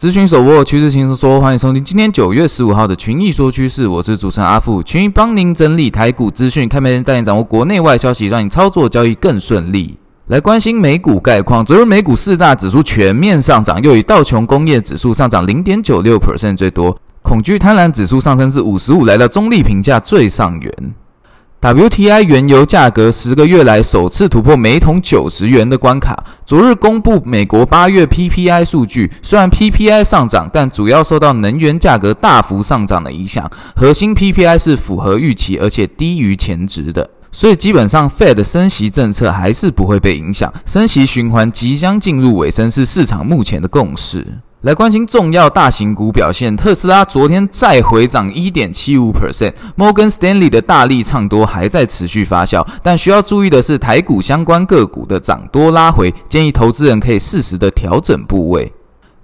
资讯手握趋势轻松说，欢迎收听今天九月十五号的群益说趋势，我是主持人阿富，群益帮您整理台股资讯，开盘带您掌握国内外消息，让你操作交易更顺利。来关心美股概况，昨日美股四大指数全面上涨，又以道琼工业指数上涨零点九六 percent 最多，恐惧贪婪指数上升至五十五，来到中立评价最上缘。WTI 原油价格十个月来首次突破每桶九十元的关卡。昨日公布美国八月 PPI 数据，虽然 PPI 上涨，但主要受到能源价格大幅上涨的影响。核心 PPI 是符合预期，而且低于前值的，所以基本上 Fed 升息政策还是不会被影响。升息循环即将进入尾声，是市场目前的共识。来关心重要大型股表现，特斯拉昨天再回涨一点七五 percent，Morgan Stanley 的大力唱多还在持续发酵，但需要注意的是台股相关个股的涨多拉回，建议投资人可以适时的调整部位。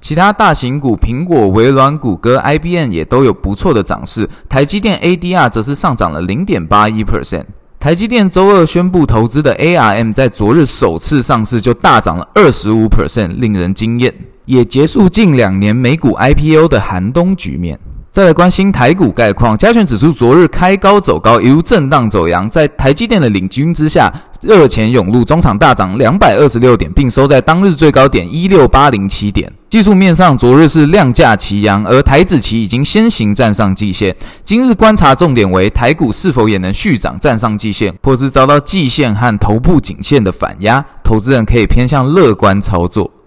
其他大型股，苹果、微软、谷歌、IBM 也都有不错的涨势，台积电 ADR 则是上涨了零点八一 percent。台积电周二宣布投资的 ARM 在昨日首次上市就大涨了二十五 percent，令人惊艳。也结束近两年美股 IPO 的寒冬局面。再来关心台股概况，加权指数昨日开高走高，一路震荡走阳，在台积电的领军之下，热钱涌入，中场大涨两百二十六点，并收在当日最高点一六八零七点。技术面上，昨日是量价齐扬，而台指期已经先行站上季线。今日观察重点为台股是否也能续涨站上季线，或是遭到季线和头部颈线的反压，投资人可以偏向乐观操作。